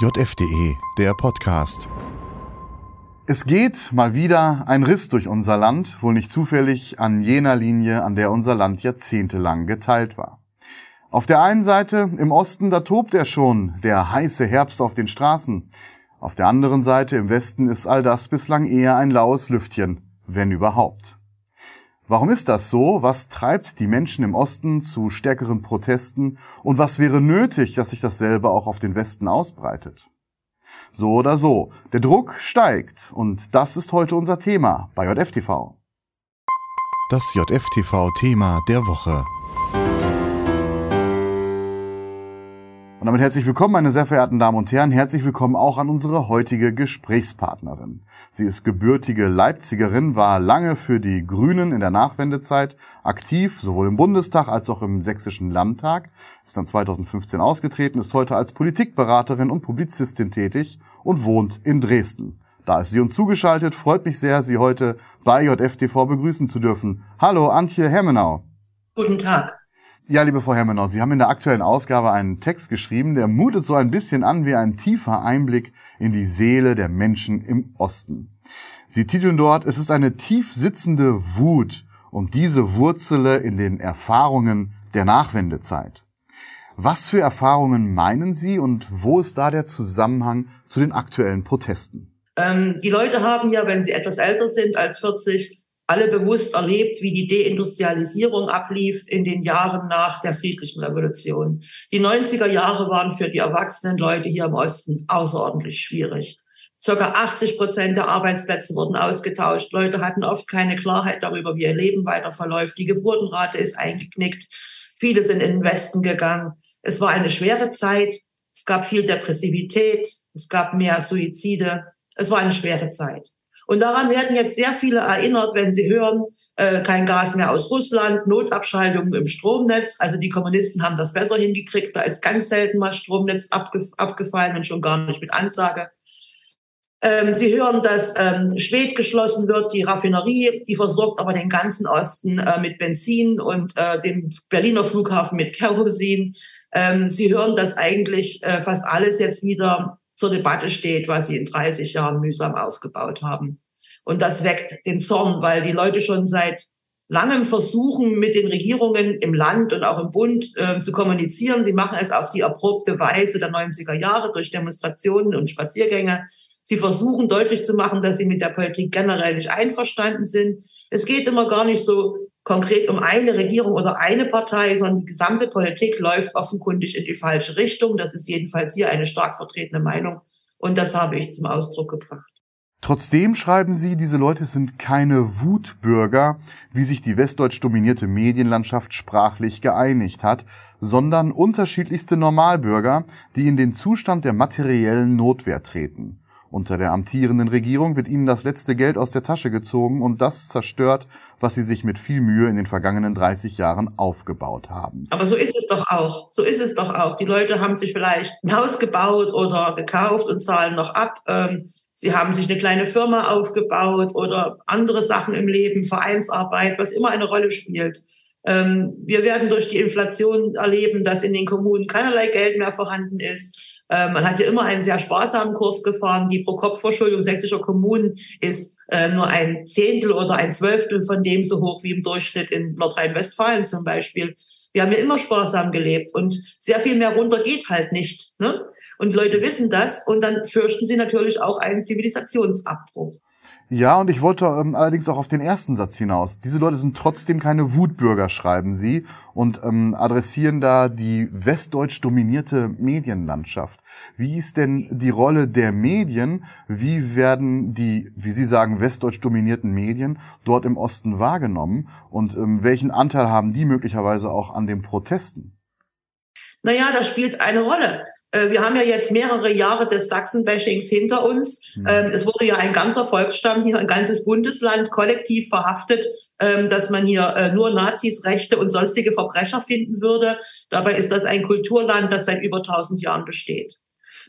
JFDE, der Podcast. Es geht mal wieder ein Riss durch unser Land, wohl nicht zufällig an jener Linie, an der unser Land jahrzehntelang geteilt war. Auf der einen Seite, im Osten, da tobt er schon, der heiße Herbst auf den Straßen. Auf der anderen Seite, im Westen, ist all das bislang eher ein laues Lüftchen, wenn überhaupt. Warum ist das so? Was treibt die Menschen im Osten zu stärkeren Protesten? Und was wäre nötig, dass sich dasselbe auch auf den Westen ausbreitet? So oder so, der Druck steigt und das ist heute unser Thema bei JFTV. Das JFTV-Thema der Woche. Und damit herzlich willkommen, meine sehr verehrten Damen und Herren. Herzlich willkommen auch an unsere heutige Gesprächspartnerin. Sie ist gebürtige Leipzigerin, war lange für die Grünen in der Nachwendezeit aktiv, sowohl im Bundestag als auch im Sächsischen Landtag, ist dann 2015 ausgetreten, ist heute als Politikberaterin und Publizistin tätig und wohnt in Dresden. Da ist sie uns zugeschaltet. Freut mich sehr, Sie heute bei JFTV begrüßen zu dürfen. Hallo, Antje Hemmenau. Guten Tag. Ja, liebe Frau Hermenau, Sie haben in der aktuellen Ausgabe einen Text geschrieben, der mutet so ein bisschen an wie ein tiefer Einblick in die Seele der Menschen im Osten. Sie titeln dort, es ist eine tief sitzende Wut und diese wurzele in den Erfahrungen der Nachwendezeit. Was für Erfahrungen meinen Sie und wo ist da der Zusammenhang zu den aktuellen Protesten? Ähm, die Leute haben ja, wenn sie etwas älter sind als 40, alle bewusst erlebt, wie die Deindustrialisierung ablief in den Jahren nach der friedlichen Revolution. Die 90er Jahre waren für die erwachsenen Leute hier im Osten außerordentlich schwierig. Circa 80 Prozent der Arbeitsplätze wurden ausgetauscht. Leute hatten oft keine Klarheit darüber, wie ihr Leben weiter verläuft. Die Geburtenrate ist eingeknickt. Viele sind in den Westen gegangen. Es war eine schwere Zeit. Es gab viel Depressivität. Es gab mehr Suizide. Es war eine schwere Zeit. Und daran werden jetzt sehr viele erinnert, wenn sie hören, äh, kein Gas mehr aus Russland, Notabschaltungen im Stromnetz. Also die Kommunisten haben das besser hingekriegt. Da ist ganz selten mal Stromnetz abgef abgefallen und schon gar nicht mit Ansage. Ähm, sie hören, dass ähm, Schwed geschlossen wird, die Raffinerie, die versorgt aber den ganzen Osten äh, mit Benzin und äh, den Berliner Flughafen mit Kerosin. Ähm, sie hören, dass eigentlich äh, fast alles jetzt wieder zur Debatte steht, was sie in 30 Jahren mühsam aufgebaut haben. Und das weckt den Zorn, weil die Leute schon seit langem versuchen, mit den Regierungen im Land und auch im Bund äh, zu kommunizieren. Sie machen es auf die erprobte Weise der 90er Jahre durch Demonstrationen und Spaziergänge. Sie versuchen deutlich zu machen, dass sie mit der Politik generell nicht einverstanden sind. Es geht immer gar nicht so konkret um eine Regierung oder eine Partei, sondern die gesamte Politik läuft offenkundig in die falsche Richtung. Das ist jedenfalls hier eine stark vertretene Meinung. Und das habe ich zum Ausdruck gebracht. Trotzdem schreiben Sie, diese Leute sind keine Wutbürger, wie sich die westdeutsch dominierte Medienlandschaft sprachlich geeinigt hat, sondern unterschiedlichste Normalbürger, die in den Zustand der materiellen Notwehr treten. Unter der amtierenden Regierung wird ihnen das letzte Geld aus der Tasche gezogen und das zerstört, was sie sich mit viel Mühe in den vergangenen 30 Jahren aufgebaut haben. Aber so ist es doch auch. So ist es doch auch. Die Leute haben sich vielleicht ein Haus gebaut oder gekauft und zahlen noch ab. Ähm, sie haben sich eine kleine Firma aufgebaut oder andere Sachen im Leben, Vereinsarbeit, was immer eine Rolle spielt. Ähm, wir werden durch die Inflation erleben, dass in den Kommunen keinerlei Geld mehr vorhanden ist äh, man hat ja immer einen sehr sparsamen Kurs gefahren. Die Pro-Kopf-Verschuldung sächsischer Kommunen ist äh, nur ein Zehntel oder ein Zwölftel von dem so hoch wie im Durchschnitt in Nordrhein-Westfalen zum Beispiel. Wir haben ja immer sparsam gelebt und sehr viel mehr runter geht halt nicht. Ne? Und Leute wissen das und dann fürchten sie natürlich auch einen Zivilisationsabbruch. Ja, und ich wollte ähm, allerdings auch auf den ersten Satz hinaus. Diese Leute sind trotzdem keine Wutbürger, schreiben sie, und ähm, adressieren da die westdeutsch dominierte Medienlandschaft. Wie ist denn die Rolle der Medien? Wie werden die, wie Sie sagen, westdeutsch dominierten Medien dort im Osten wahrgenommen? Und ähm, welchen Anteil haben die möglicherweise auch an den Protesten? Naja, das spielt eine Rolle. Äh, wir haben ja jetzt mehrere Jahre des Sachsen-Bashings hinter uns. Mhm. Es wurde ja ein ganzer Volksstamm hier, ein ganzes Bundesland kollektiv verhaftet, ähm, dass man hier äh, nur Nazis, Rechte und sonstige Verbrecher finden würde. Dabei ist das ein Kulturland, das seit über 1000 Jahren besteht.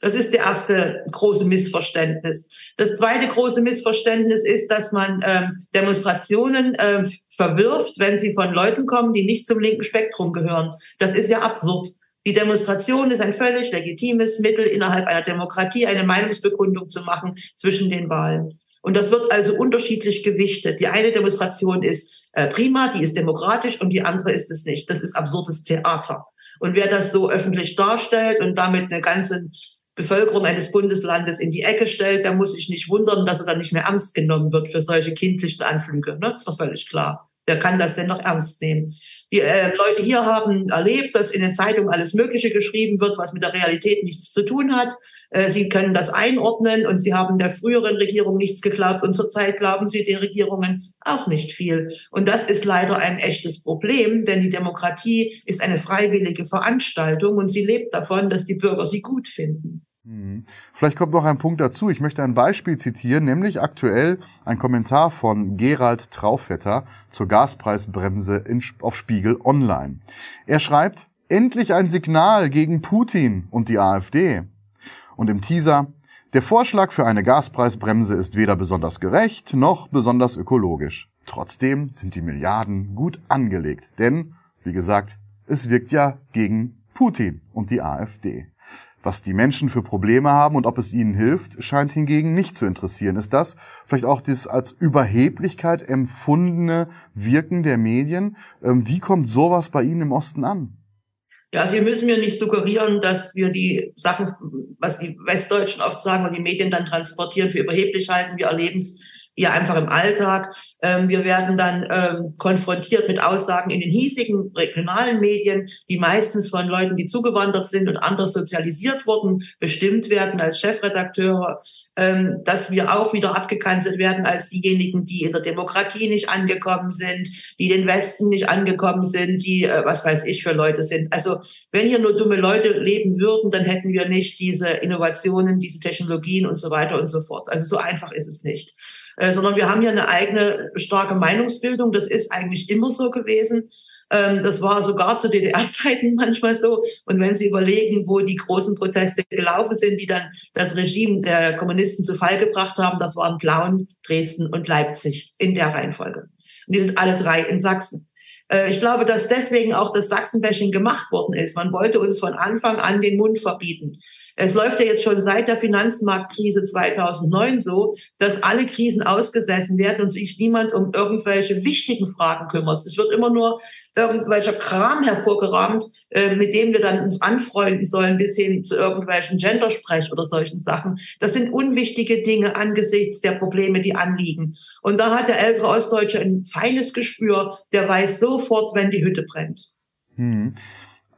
Das ist der erste große Missverständnis. Das zweite große Missverständnis ist, dass man ähm, Demonstrationen äh, verwirft, wenn sie von Leuten kommen, die nicht zum linken Spektrum gehören. Das ist ja absurd. Die Demonstration ist ein völlig legitimes Mittel, innerhalb einer Demokratie eine Meinungsbekundung zu machen zwischen den Wahlen. Und das wird also unterschiedlich gewichtet. Die eine Demonstration ist äh, prima, die ist demokratisch und die andere ist es nicht. Das ist absurdes Theater. Und wer das so öffentlich darstellt und damit eine ganze Bevölkerung eines Bundeslandes in die Ecke stellt, der muss sich nicht wundern, dass er dann nicht mehr ernst genommen wird für solche kindlichen Anflüge. Ne? Ist doch völlig klar. Wer kann das denn noch ernst nehmen? Die äh, Leute hier haben erlebt, dass in den Zeitungen alles Mögliche geschrieben wird, was mit der Realität nichts zu tun hat. Äh, sie können das einordnen und sie haben der früheren Regierung nichts geglaubt und zurzeit glauben sie den Regierungen auch nicht viel. Und das ist leider ein echtes Problem, denn die Demokratie ist eine freiwillige Veranstaltung und sie lebt davon, dass die Bürger sie gut finden. Mhm. Vielleicht kommt noch ein Punkt dazu. Ich möchte ein Beispiel zitieren, nämlich aktuell ein Kommentar von Gerald Traufetter zur Gaspreisbremse in, auf Spiegel Online. Er schreibt, endlich ein Signal gegen Putin und die AfD. Und im Teaser, der Vorschlag für eine Gaspreisbremse ist weder besonders gerecht noch besonders ökologisch. Trotzdem sind die Milliarden gut angelegt, denn, wie gesagt, es wirkt ja gegen Putin und die AfD. Was die Menschen für Probleme haben und ob es ihnen hilft, scheint hingegen nicht zu interessieren. Ist das vielleicht auch das als Überheblichkeit empfundene Wirken der Medien? Ähm, wie kommt sowas bei Ihnen im Osten an? Ja, Sie müssen mir nicht suggerieren, dass wir die Sachen, was die Westdeutschen oft sagen und die Medien dann transportieren, für überheblich halten. Wir erleben es hier einfach im Alltag. Ähm, wir werden dann ähm, konfrontiert mit Aussagen in den hiesigen regionalen Medien, die meistens von Leuten, die zugewandert sind und anders sozialisiert wurden, bestimmt werden als Chefredakteure ähm, dass wir auch wieder abgekanzelt werden als diejenigen, die in der Demokratie nicht angekommen sind, die den Westen nicht angekommen sind, die, äh, was weiß ich, für Leute sind. Also wenn hier nur dumme Leute leben würden, dann hätten wir nicht diese Innovationen, diese Technologien und so weiter und so fort. Also so einfach ist es nicht. Äh, sondern wir haben hier eine eigene starke Meinungsbildung. Das ist eigentlich immer so gewesen. Ähm, das war sogar zu DDR-Zeiten manchmal so. Und wenn Sie überlegen, wo die großen Proteste gelaufen sind, die dann das Regime der Kommunisten zu Fall gebracht haben, das waren Plauen, Dresden und Leipzig in der Reihenfolge. Und die sind alle drei in Sachsen. Äh, ich glaube, dass deswegen auch das Sachsenbashing gemacht worden ist. Man wollte uns von Anfang an den Mund verbieten. Es läuft ja jetzt schon seit der Finanzmarktkrise 2009 so, dass alle Krisen ausgesessen werden und sich niemand um irgendwelche wichtigen Fragen kümmert. Es wird immer nur irgendwelcher Kram hervorgerahmt, äh, mit dem wir dann uns anfreunden sollen, bis hin zu irgendwelchen Gendersprech oder solchen Sachen. Das sind unwichtige Dinge angesichts der Probleme, die anliegen. Und da hat der ältere Ostdeutsche ein feines Gespür, der weiß sofort, wenn die Hütte brennt. Hm.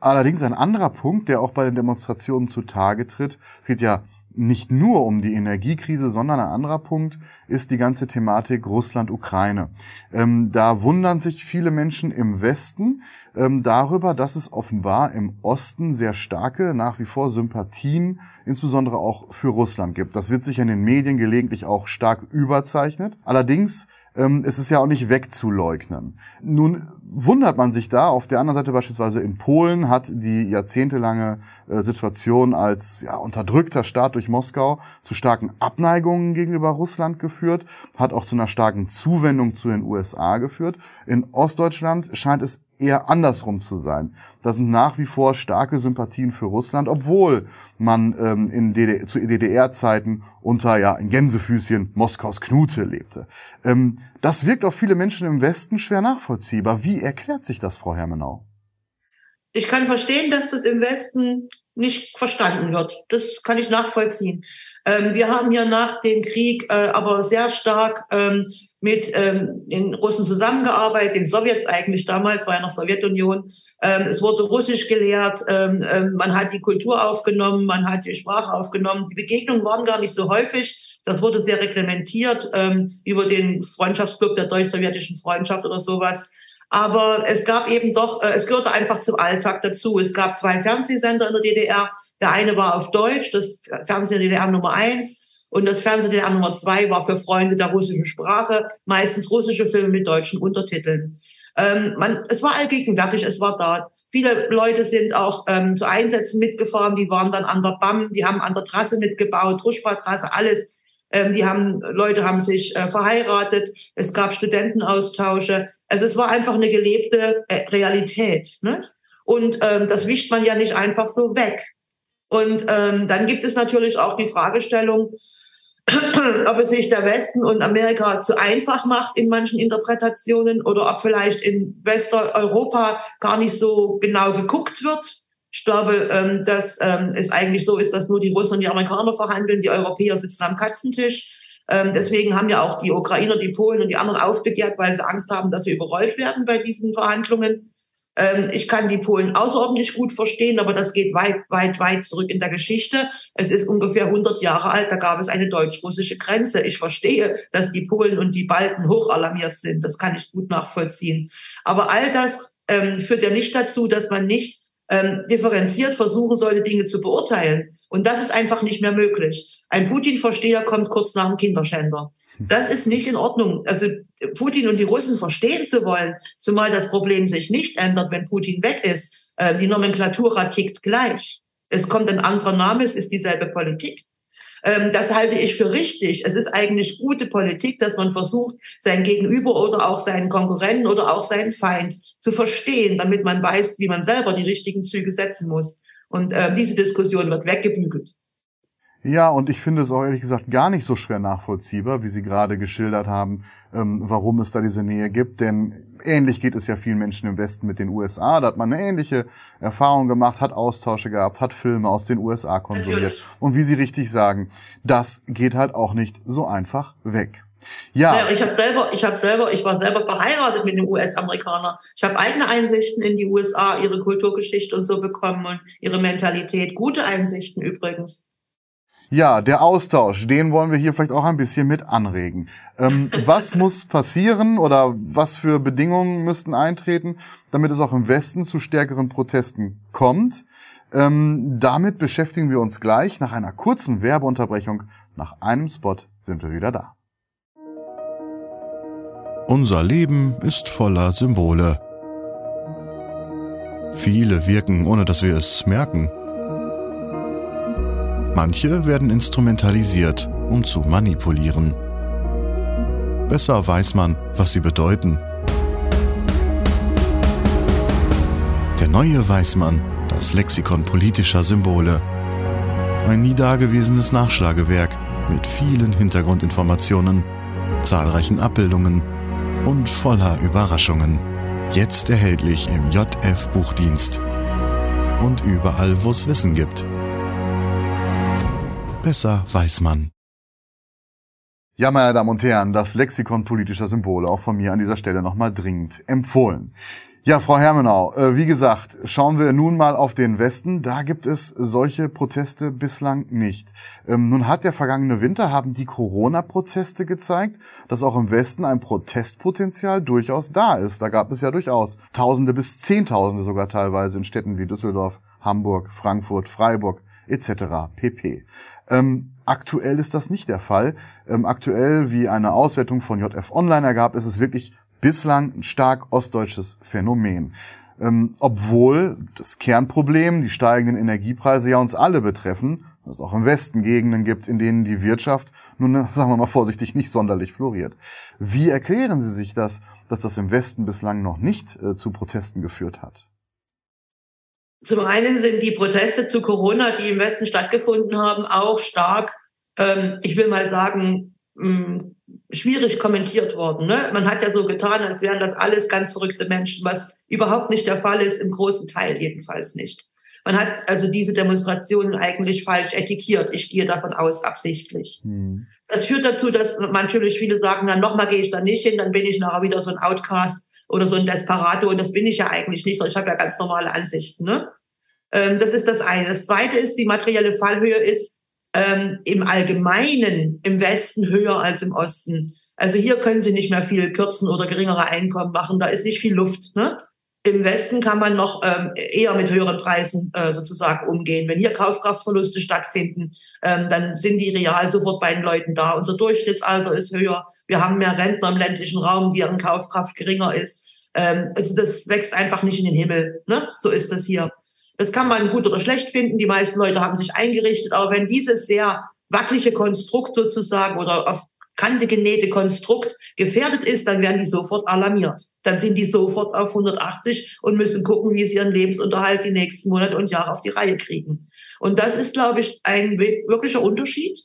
Allerdings ein anderer Punkt, der auch bei den Demonstrationen zutage tritt, es geht ja nicht nur um die Energiekrise, sondern ein anderer Punkt ist die ganze Thematik Russland-Ukraine. Ähm, da wundern sich viele Menschen im Westen ähm, darüber, dass es offenbar im Osten sehr starke, nach wie vor Sympathien, insbesondere auch für Russland gibt. Das wird sich in den Medien gelegentlich auch stark überzeichnet. Allerdings ähm, es ist ja auch nicht wegzuleugnen. Nun wundert man sich da. Auf der anderen Seite beispielsweise in Polen hat die jahrzehntelange äh, Situation als ja, unterdrückter Staat durch Moskau zu starken Abneigungen gegenüber Russland geführt, hat auch zu einer starken Zuwendung zu den USA geführt. In Ostdeutschland scheint es eher andersrum zu sein. Da sind nach wie vor starke Sympathien für Russland, obwohl man ähm, in DDR, zu DDR-Zeiten unter ja in Gänsefüßchen Moskaus Knute lebte. Ähm, das wirkt auf viele Menschen im Westen schwer nachvollziehbar. Wie erklärt sich das, Frau Hermenau? Ich kann verstehen, dass das im Westen nicht verstanden wird. Das kann ich nachvollziehen. Ähm, wir haben hier nach dem Krieg äh, aber sehr stark ähm, mit ähm, den Russen zusammengearbeitet, den Sowjets eigentlich damals, war ja noch Sowjetunion. Ähm, es wurde Russisch gelehrt, ähm, ähm, man hat die Kultur aufgenommen, man hat die Sprache aufgenommen. Die Begegnungen waren gar nicht so häufig. Das wurde sehr reglementiert ähm, über den Freundschaftsclub der deutsch-sowjetischen Freundschaft oder sowas. Aber es gab eben doch, äh, es gehörte einfach zum Alltag dazu. Es gab zwei Fernsehsender in der DDR. Der eine war auf Deutsch, das Fernsehen der DDR Nummer eins. Und das Fernsehen Nummer zwei war für Freunde der russischen Sprache, meistens russische Filme mit deutschen Untertiteln. Ähm, man, es war allgegenwärtig, es war da. Viele Leute sind auch ähm, zu Einsätzen mitgefahren, die waren dann an der BAM, die haben an der Trasse mitgebaut, Ruschba-Trasse, alles. Ähm, die haben, Leute haben sich äh, verheiratet, es gab Studentenaustausche. Also es war einfach eine gelebte äh, Realität. Ne? Und ähm, das wischt man ja nicht einfach so weg. Und ähm, dann gibt es natürlich auch die Fragestellung, ob es sich der Westen und Amerika zu einfach macht in manchen Interpretationen oder ob vielleicht in Westeuropa gar nicht so genau geguckt wird. Ich glaube, ähm, dass ähm, es eigentlich so ist, dass nur die Russen und die Amerikaner verhandeln, die Europäer sitzen am Katzentisch. Ähm, deswegen haben ja auch die Ukrainer, die Polen und die anderen aufbegehrt, weil sie Angst haben, dass sie überrollt werden bei diesen Verhandlungen. Ähm, ich kann die Polen außerordentlich gut verstehen, aber das geht weit, weit, weit zurück in der Geschichte. Es ist ungefähr 100 Jahre alt, da gab es eine deutsch-russische Grenze. Ich verstehe, dass die Polen und die Balten hochalarmiert sind. Das kann ich gut nachvollziehen. Aber all das ähm, führt ja nicht dazu, dass man nicht ähm, differenziert versuchen sollte, Dinge zu beurteilen. Und das ist einfach nicht mehr möglich. Ein Putin-Versteher kommt kurz nach dem Kinderschänder. Das ist nicht in Ordnung. Also Putin und die Russen verstehen zu wollen, zumal das Problem sich nicht ändert, wenn Putin weg ist. Äh, die Nomenklatura tickt gleich. Es kommt ein anderer Name, es ist dieselbe Politik. Ähm, das halte ich für richtig. Es ist eigentlich gute Politik, dass man versucht, sein Gegenüber oder auch seinen Konkurrenten oder auch seinen Feind zu verstehen, damit man weiß, wie man selber die richtigen Züge setzen muss. Und äh, diese Diskussion wird weggebügelt. Ja, und ich finde es auch ehrlich gesagt gar nicht so schwer nachvollziehbar, wie Sie gerade geschildert haben, ähm, warum es da diese Nähe gibt. Denn ähnlich geht es ja vielen Menschen im Westen mit den USA. Da hat man eine ähnliche Erfahrung gemacht, hat Austausche gehabt, hat Filme aus den USA konsumiert. Und wie Sie richtig sagen, das geht halt auch nicht so einfach weg. Ja. ja ich habe selber, ich habe selber, ich war selber verheiratet mit einem US-Amerikaner. Ich habe eigene Einsichten in die USA, ihre Kulturgeschichte und so bekommen und ihre Mentalität. Gute Einsichten übrigens. Ja, der Austausch, den wollen wir hier vielleicht auch ein bisschen mit anregen. Ähm, was muss passieren oder was für Bedingungen müssten eintreten, damit es auch im Westen zu stärkeren Protesten kommt? Ähm, damit beschäftigen wir uns gleich. Nach einer kurzen Werbeunterbrechung, nach einem Spot sind wir wieder da. Unser Leben ist voller Symbole. Viele wirken, ohne dass wir es merken. Manche werden instrumentalisiert, um zu manipulieren. Besser weiß man, was sie bedeuten. Der neue Weißmann, das Lexikon politischer Symbole. Ein nie dagewesenes Nachschlagewerk mit vielen Hintergrundinformationen, zahlreichen Abbildungen und voller Überraschungen. Jetzt erhältlich im JF Buchdienst und überall, wo es Wissen gibt. Besser weiß man. Ja, meine Damen und Herren, das Lexikon politischer Symbole auch von mir an dieser Stelle nochmal dringend empfohlen. Ja, Frau Hermenau, äh, wie gesagt, schauen wir nun mal auf den Westen. Da gibt es solche Proteste bislang nicht. Ähm, nun hat der vergangene Winter, haben die Corona-Proteste gezeigt, dass auch im Westen ein Protestpotenzial durchaus da ist. Da gab es ja durchaus Tausende bis Zehntausende sogar teilweise in Städten wie Düsseldorf, Hamburg, Frankfurt, Freiburg etc. pp. Ähm, aktuell ist das nicht der Fall. Ähm, aktuell, wie eine Auswertung von JF Online ergab, ist es wirklich bislang ein stark ostdeutsches Phänomen. Ähm, obwohl das Kernproblem, die steigenden Energiepreise ja uns alle betreffen, es auch im Westen Gegenden gibt, in denen die Wirtschaft nun, sagen wir mal vorsichtig, nicht sonderlich floriert. Wie erklären Sie sich das, dass das im Westen bislang noch nicht äh, zu Protesten geführt hat? Zum einen sind die Proteste zu Corona, die im Westen stattgefunden haben, auch stark, ähm, ich will mal sagen, mh, mm, schwierig kommentiert worden. Ne? Man hat ja so getan, als wären das alles ganz verrückte Menschen, was überhaupt nicht der Fall ist, im großen Teil jedenfalls nicht. Man hat also diese Demonstrationen eigentlich falsch etikiert. Ich gehe davon aus, absichtlich. Hm. Das führt dazu, dass natürlich viele sagen, na nochmal gehe ich da nicht hin, dann bin ich nachher wieder so ein Outcast oder so ein Desperado und das bin ich ja eigentlich nicht, sondern ich habe ja ganz normale Ansichten. Ne? Ähm, das ist das eine. Das zweite ist, die materielle Fallhöhe ist ähm, im Allgemeinen im Westen höher als im Osten. Also hier können Sie nicht mehr viel kürzen oder geringere Einkommen machen. Da ist nicht viel Luft. Ne? Im Westen kann man noch ähm, eher mit höheren Preisen äh, sozusagen umgehen. Wenn hier Kaufkraftverluste stattfinden, ähm, dann sind die real sofort bei den Leuten da. Unser Durchschnittsalter ist höher. Wir haben mehr Rentner im ländlichen Raum, deren Kaufkraft geringer ist. Ähm, also das wächst einfach nicht in den Himmel. Ne? So ist das hier. Das kann man gut oder schlecht finden. Die meisten Leute haben sich eingerichtet. Aber wenn dieses sehr wackelige Konstrukt sozusagen oder auf Kante genähte Konstrukt gefährdet ist, dann werden die sofort alarmiert. Dann sind die sofort auf 180 und müssen gucken, wie sie ihren Lebensunterhalt die nächsten Monate und Jahre auf die Reihe kriegen. Und das ist, glaube ich, ein wirklicher Unterschied.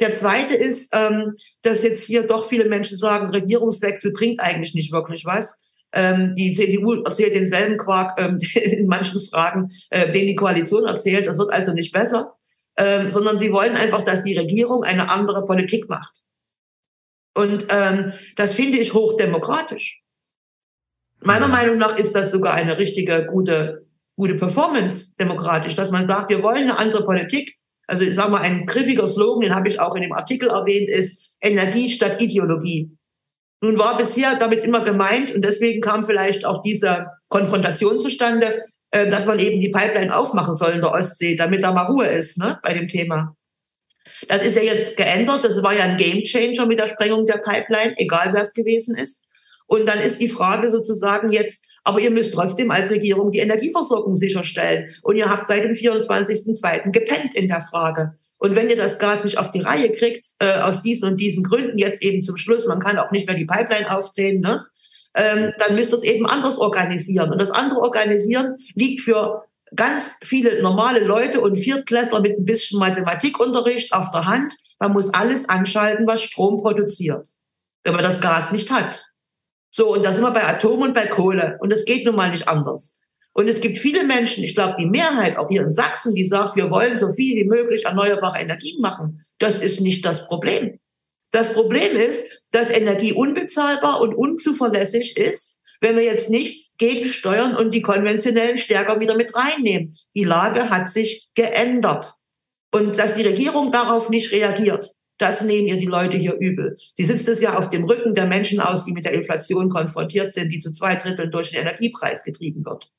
Der zweite ist, ähm, dass jetzt hier doch viele Menschen sagen, Regierungswechsel bringt eigentlich nicht wirklich was. Ähm, die CDU erzählt denselben Quark ähm, in manchen Fragen, äh, den die Koalition erzählt. Das wird also nicht besser, ähm, sondern sie wollen einfach, dass die Regierung eine andere Politik macht. Und ähm, das finde ich hochdemokratisch. Meiner Meinung nach ist das sogar eine richtige gute gute Performance demokratisch, dass man sagt, wir wollen eine andere Politik. Also ich sage mal, ein griffiger Slogan, den habe ich auch in dem Artikel erwähnt, ist Energie statt Ideologie. Nun war bisher damit immer gemeint, und deswegen kam vielleicht auch diese Konfrontation zustande, äh, dass man eben die Pipeline aufmachen soll in der Ostsee, damit da mal Ruhe ist ne, bei dem Thema. Das ist ja jetzt geändert. Das war ja ein Gamechanger mit der Sprengung der Pipeline, egal wer es gewesen ist. Und dann ist die Frage sozusagen jetzt, aber ihr müsst trotzdem als Regierung die Energieversorgung sicherstellen. Und ihr habt seit dem 24.02. gepennt in der Frage. Und wenn ihr das Gas nicht auf die Reihe kriegt, äh, aus diesen und diesen Gründen, jetzt eben zum Schluss, man kann auch nicht mehr die Pipeline aufdrehen, ne? ähm, dann müsst ihr es eben anders organisieren. Und das andere Organisieren liegt für ganz viele normale Leute und Viertklässler mit ein bisschen Mathematikunterricht auf der Hand. Man muss alles anschalten, was Strom produziert, wenn man das Gas nicht hat. So, und da sind wir bei Atom und bei Kohle. Und es geht nun mal nicht anders. Und es gibt viele Menschen, ich glaube, die Mehrheit auch hier in Sachsen, die sagt, wir wollen so viel wie möglich erneuerbare Energien machen. Das ist nicht das Problem. Das Problem ist, dass Energie unbezahlbar und unzuverlässig ist, wenn wir jetzt nichts gegensteuern und die konventionellen stärker wieder mit reinnehmen. Die Lage hat sich geändert. Und dass die Regierung darauf nicht reagiert, das nehmen ihr die Leute hier übel. Sie sitzt es ja auf dem Rücken der Menschen aus, die mit der Inflation konfrontiert sind, die zu zwei Dritteln durch den Energiepreis getrieben wird.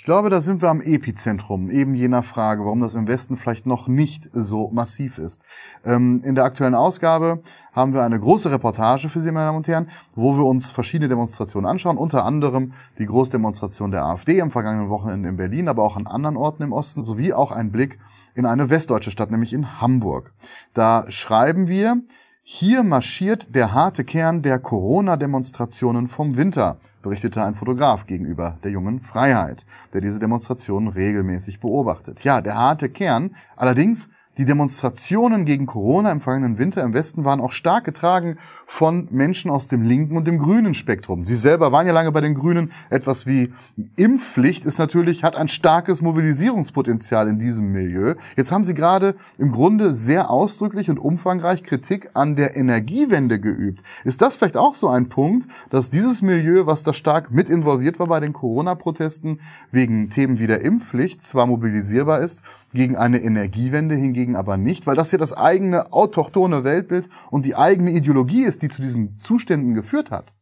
Ich glaube, da sind wir am Epizentrum eben jener Frage, warum das im Westen vielleicht noch nicht so massiv ist. Ähm, in der aktuellen Ausgabe haben wir eine große Reportage für Sie, meine Damen und Herren, wo wir uns verschiedene Demonstrationen anschauen, unter anderem die Großdemonstration der AfD am vergangenen Wochenende in Berlin, aber auch an anderen Orten im Osten, sowie auch ein Blick in eine westdeutsche Stadt, nämlich in Hamburg. Da schreiben wir, hier marschiert der harte Kern der Corona-Demonstrationen vom Winter, berichtete ein Fotograf gegenüber der jungen Freiheit, der diese Demonstrationen regelmäßig beobachtet. Ja, der harte Kern. Allerdings die Demonstrationen gegen Corona im vergangenen Winter im Westen waren auch stark getragen von Menschen aus dem linken und dem grünen Spektrum. Sie selber waren ja lange bei den Grünen. Etwas wie Impfpflicht ist natürlich, hat ein starkes Mobilisierungspotenzial in diesem Milieu. Jetzt haben Sie gerade im Grunde sehr ausdrücklich und umfangreich Kritik an der Energiewende geübt. Ist das vielleicht auch so ein Punkt, dass dieses Milieu, was da stark mit involviert war bei den Corona-Protesten wegen Themen wie der Impfpflicht, zwar mobilisierbar ist, gegen eine Energiewende hingegen hingegen aber nicht, weil das ja das eigene autochtone Weltbild und die eigene Ideologie ist, die zu diesen Zuständen geführt hat.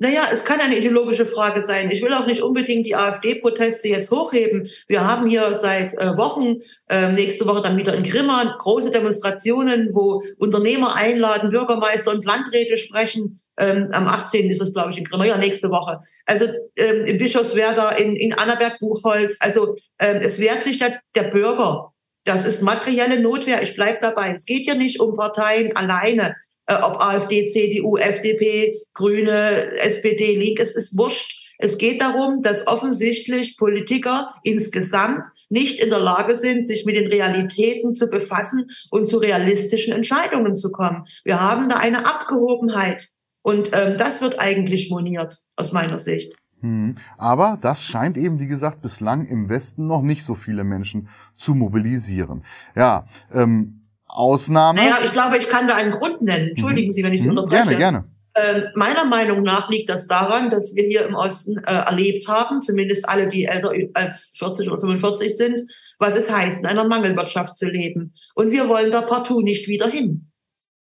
Naja, es kann eine ideologische Frage sein. Ich will auch nicht unbedingt die AfD-Proteste jetzt hochheben. Wir haben hier seit äh, Wochen, äh, nächste Woche dann wieder in Grimma, große Demonstrationen, wo Unternehmer einladen, Bürgermeister und Landräte sprechen. Ähm, am 18. ist es, glaube ich, in Grimma, ja, nächste Woche. Also ähm, in Bischofswerda, in, in Annaberg-Buchholz. Also ähm, es wehrt sich der, der Bürger das ist materielle Notwehr. Ich bleibe dabei. Es geht ja nicht um Parteien alleine, äh, ob AfD, CDU, FDP, Grüne, SPD, Link. Es ist wurscht. Es geht darum, dass offensichtlich Politiker insgesamt nicht in der Lage sind, sich mit den Realitäten zu befassen und zu realistischen Entscheidungen zu kommen. Wir haben da eine Abgehobenheit. Und ähm, das wird eigentlich moniert, aus meiner Sicht. Hm. Aber das scheint eben, wie gesagt, bislang im Westen noch nicht so viele Menschen zu mobilisieren. Ja, ähm, Ausnahme. Naja, ich glaube, ich kann da einen Grund nennen. Entschuldigen mhm. Sie, wenn ich Sie mhm. unterbreche. Gerne, gerne. Ähm, meiner Meinung nach liegt das daran, dass wir hier im Osten äh, erlebt haben, zumindest alle, die älter als 40 oder 45 sind, was es heißt, in einer Mangelwirtschaft zu leben. Und wir wollen da partout nicht wieder hin.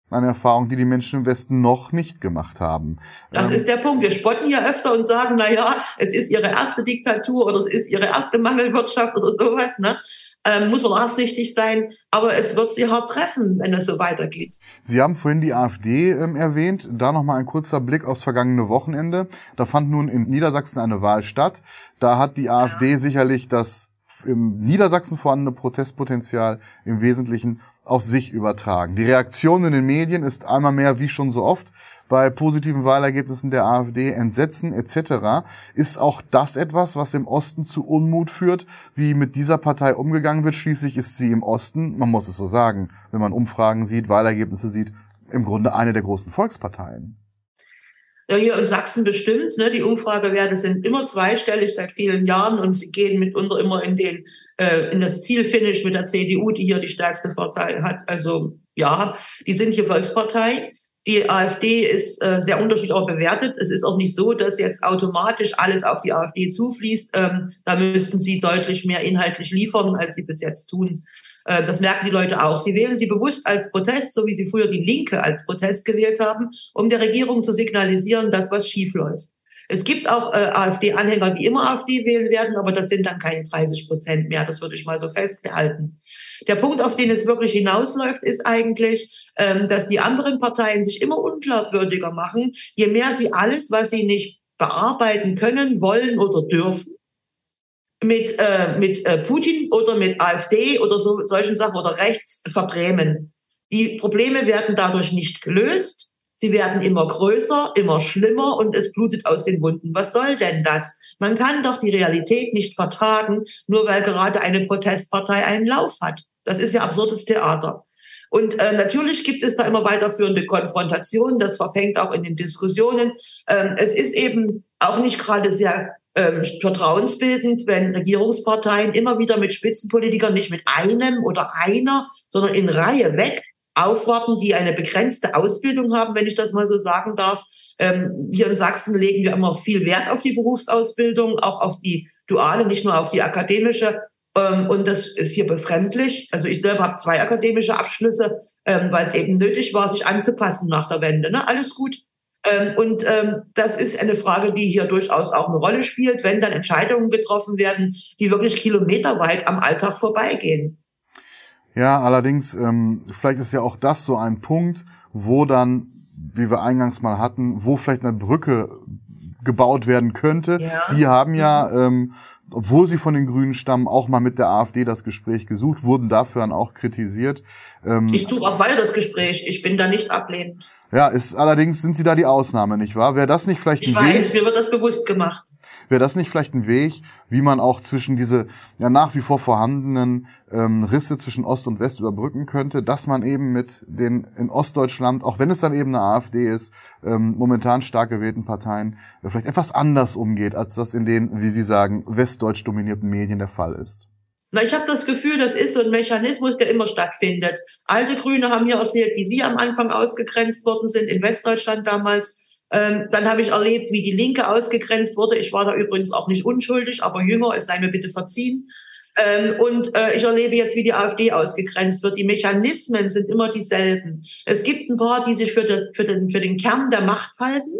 Eine Erfahrung, die die Menschen im Westen noch nicht gemacht haben. Das ähm, ist der Punkt. Wir spotten ja öfter und sagen, na ja, es ist ihre erste Diktatur oder es ist ihre erste Mangelwirtschaft oder sowas, ne? Ähm, muss man nachsichtig sein, aber es wird sie hart treffen, wenn es so weitergeht. Sie haben vorhin die AfD ähm, erwähnt. Da nochmal ein kurzer Blick aufs vergangene Wochenende. Da fand nun in Niedersachsen eine Wahl statt. Da hat die AfD ja. sicherlich das im Niedersachsen vorhandene Protestpotenzial im Wesentlichen auf sich übertragen. Die Reaktion in den Medien ist einmal mehr, wie schon so oft, bei positiven Wahlergebnissen der AfD, Entsetzen etc. Ist auch das etwas, was im Osten zu Unmut führt, wie mit dieser Partei umgegangen wird? Schließlich ist sie im Osten, man muss es so sagen, wenn man Umfragen sieht, Wahlergebnisse sieht, im Grunde eine der großen Volksparteien. Ja, hier in Sachsen bestimmt. Ne? Die Umfragewerte sind immer zweistellig seit vielen Jahren und sie gehen mitunter immer in den äh, in das Zielfinish mit der CDU, die hier die stärkste Partei hat. Also ja, die sind hier Volkspartei. Die AfD ist äh, sehr unterschiedlich auch bewertet. Es ist auch nicht so, dass jetzt automatisch alles auf die AfD zufließt. Ähm, da müssten sie deutlich mehr inhaltlich liefern, als sie bis jetzt tun. Äh, das merken die Leute auch. Sie wählen sie bewusst als Protest, so wie sie früher die Linke als Protest gewählt haben, um der Regierung zu signalisieren, dass was schief läuft. Es gibt auch äh, AfD-Anhänger, die immer AfD wählen werden, aber das sind dann keine 30 Prozent mehr. Das würde ich mal so festhalten. Der Punkt, auf den es wirklich hinausläuft, ist eigentlich, ähm, dass die anderen Parteien sich immer unglaubwürdiger machen, je mehr sie alles, was sie nicht bearbeiten können, wollen oder dürfen, mit, äh, mit äh, Putin oder mit AfD oder so, solchen Sachen oder rechts verbrämen. Die Probleme werden dadurch nicht gelöst. Sie werden immer größer, immer schlimmer und es blutet aus den Wunden. Was soll denn das? Man kann doch die Realität nicht vertragen, nur weil gerade eine Protestpartei einen Lauf hat. Das ist ja absurdes Theater. Und äh, natürlich gibt es da immer weiterführende Konfrontationen. Das verfängt auch in den Diskussionen. Ähm, es ist eben auch nicht gerade sehr ähm, vertrauensbildend, wenn Regierungsparteien immer wieder mit Spitzenpolitikern nicht mit einem oder einer, sondern in Reihe weg aufwarten, die eine begrenzte Ausbildung haben, wenn ich das mal so sagen darf. Ähm, hier in Sachsen legen wir immer viel Wert auf die Berufsausbildung, auch auf die duale, nicht nur auf die akademische. Ähm, und das ist hier befremdlich. Also ich selber habe zwei akademische Abschlüsse, ähm, weil es eben nötig war, sich anzupassen nach der Wende. Ne? Alles gut. Ähm, und ähm, das ist eine Frage, die hier durchaus auch eine Rolle spielt, wenn dann Entscheidungen getroffen werden, die wirklich kilometerweit am Alltag vorbeigehen. Ja, allerdings, ähm, vielleicht ist ja auch das so ein Punkt, wo dann, wie wir eingangs mal hatten, wo vielleicht eine Brücke gebaut werden könnte. Ja. Sie haben ja, ähm, obwohl sie von den Grünen stammen, auch mal mit der AfD das Gespräch gesucht, wurden dafür dann auch kritisiert. Ähm, ich suche auch weiter das Gespräch. Ich bin da nicht ablehnend. Ja, ist allerdings sind Sie da die Ausnahme, nicht wahr? Wäre das nicht vielleicht ein ich Weg? Weiß, mir wird das bewusst gemacht. Wäre das nicht vielleicht ein Weg, wie man auch zwischen diese ja nach wie vor vorhandenen ähm, Risse zwischen Ost und West überbrücken könnte, dass man eben mit den in Ostdeutschland, auch wenn es dann eben eine AfD ist, ähm, momentan stark gewählten Parteien, äh, vielleicht etwas anders umgeht, als das in den, wie Sie sagen, westdeutsch dominierten Medien der Fall ist? Na, ich habe das Gefühl, das ist so ein Mechanismus, der immer stattfindet. Alte Grüne haben mir erzählt, wie sie am Anfang ausgegrenzt worden sind, in Westdeutschland damals. Ähm, dann habe ich erlebt, wie die Linke ausgegrenzt wurde. Ich war da übrigens auch nicht unschuldig, aber jünger, es sei mir bitte verziehen. Ähm, und äh, ich erlebe jetzt, wie die AfD ausgegrenzt wird. Die Mechanismen sind immer dieselben. Es gibt ein paar, die sich für, das, für, den, für den Kern der Macht halten.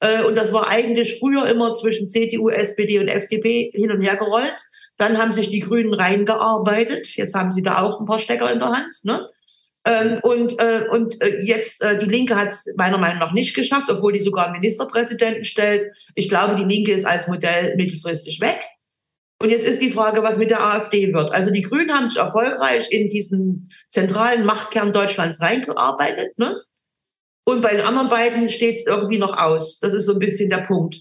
Äh, und das war eigentlich früher immer zwischen CDU, SPD und FDP hin und her gerollt. Dann haben sich die Grünen reingearbeitet. Jetzt haben sie da auch ein paar Stecker in der Hand. Ne? Ähm, und äh, und äh, jetzt, die Linke hat es meiner Meinung nach nicht geschafft, obwohl die sogar Ministerpräsidenten stellt. Ich glaube, die Linke ist als Modell mittelfristig weg. Und jetzt ist die Frage, was mit der AfD wird. Also die Grünen haben sich erfolgreich in diesen zentralen Machtkern Deutschlands reingearbeitet. Ne? Und bei den anderen beiden steht es irgendwie noch aus. Das ist so ein bisschen der Punkt.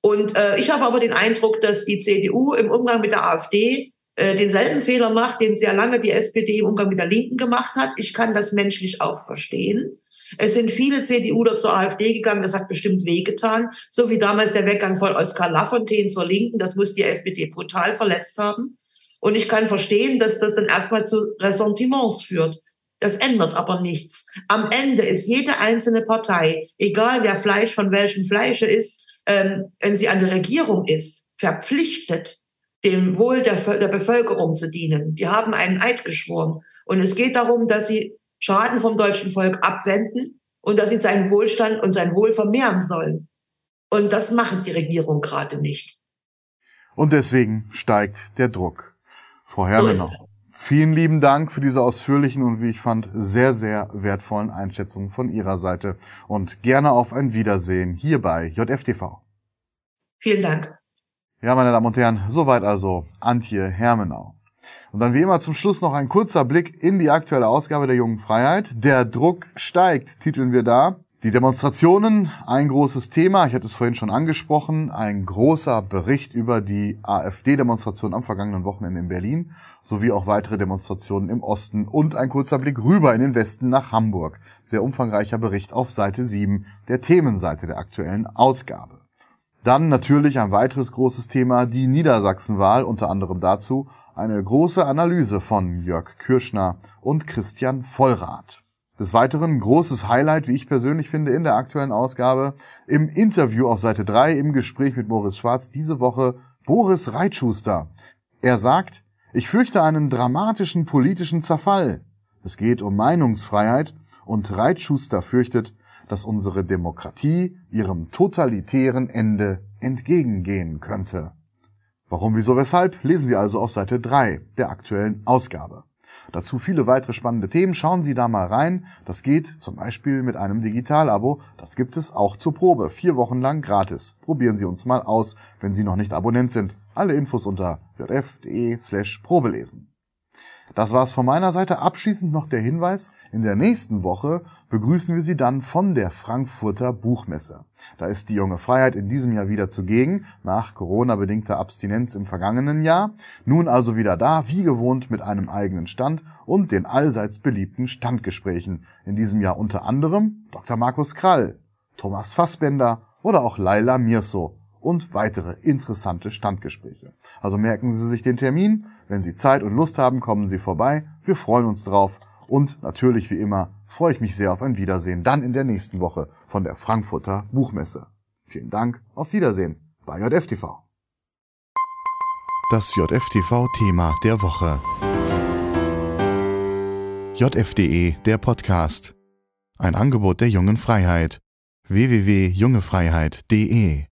Und äh, ich habe aber den Eindruck, dass die CDU im Umgang mit der AfD äh, denselben Fehler macht, den sehr lange die SPD im Umgang mit der Linken gemacht hat. Ich kann das menschlich auch verstehen. Es sind viele CDUler zur AfD gegangen, das hat bestimmt wehgetan, so wie damals der Weggang von Oskar Lafontaine zur Linken, das muss die SPD brutal verletzt haben. Und ich kann verstehen, dass das dann erstmal zu Ressentiments führt. Das ändert aber nichts. Am Ende ist jede einzelne Partei, egal wer Fleisch von welchem Fleische ist, ähm, wenn sie an der Regierung ist, verpflichtet, dem Wohl der, der Bevölkerung zu dienen. Die haben einen Eid geschworen. Und es geht darum, dass sie Schaden vom deutschen Volk abwenden und dass sie seinen Wohlstand und sein Wohl vermehren sollen. Und das machen die Regierung gerade nicht. Und deswegen steigt der Druck. Frau Herrmenau, so vielen lieben Dank für diese ausführlichen und wie ich fand sehr, sehr wertvollen Einschätzungen von Ihrer Seite und gerne auf ein Wiedersehen hier bei JFTV. Vielen Dank. Ja, meine Damen und Herren, soweit also Antje Hermenau. Und dann wie immer zum Schluss noch ein kurzer Blick in die aktuelle Ausgabe der Jungen Freiheit. Der Druck steigt, titeln wir da. Die Demonstrationen, ein großes Thema, ich hatte es vorhin schon angesprochen, ein großer Bericht über die AfD-Demonstration am vergangenen Wochenende in Berlin, sowie auch weitere Demonstrationen im Osten und ein kurzer Blick rüber in den Westen nach Hamburg. Sehr umfangreicher Bericht auf Seite 7 der Themenseite der aktuellen Ausgabe. Dann natürlich ein weiteres großes Thema, die Niedersachsenwahl, unter anderem dazu eine große Analyse von Jörg Kürschner und Christian Vollrath. Des Weiteren großes Highlight, wie ich persönlich finde, in der aktuellen Ausgabe. Im Interview auf Seite 3 im Gespräch mit Boris Schwarz diese Woche Boris Reitschuster. Er sagt, ich fürchte einen dramatischen politischen Zerfall. Es geht um Meinungsfreiheit und Reitschuster fürchtet, dass unsere Demokratie ihrem totalitären Ende entgegengehen könnte. Warum, wieso, weshalb, lesen Sie also auf Seite 3 der aktuellen Ausgabe. Dazu viele weitere spannende Themen. Schauen Sie da mal rein. Das geht zum Beispiel mit einem Digitalabo. Das gibt es auch zur Probe. Vier Wochen lang gratis. Probieren Sie uns mal aus, wenn Sie noch nicht Abonnent sind. Alle Infos unter jf.de slash probelesen. Das war's von meiner Seite. Abschließend noch der Hinweis, in der nächsten Woche begrüßen wir Sie dann von der Frankfurter Buchmesse. Da ist die junge Freiheit in diesem Jahr wieder zugegen, nach Corona-bedingter Abstinenz im vergangenen Jahr. Nun also wieder da, wie gewohnt, mit einem eigenen Stand und den allseits beliebten Standgesprächen. In diesem Jahr unter anderem Dr. Markus Krall, Thomas Fassbender oder auch Laila Mirso und weitere interessante Standgespräche. Also merken Sie sich den Termin. Wenn Sie Zeit und Lust haben, kommen Sie vorbei. Wir freuen uns drauf. Und natürlich wie immer freue ich mich sehr auf ein Wiedersehen dann in der nächsten Woche von der Frankfurter Buchmesse. Vielen Dank, auf Wiedersehen bei JFTV. Das JFTV-Thema der Woche. JFDE, der Podcast. Ein Angebot der jungen Freiheit. www.jungefreiheit.de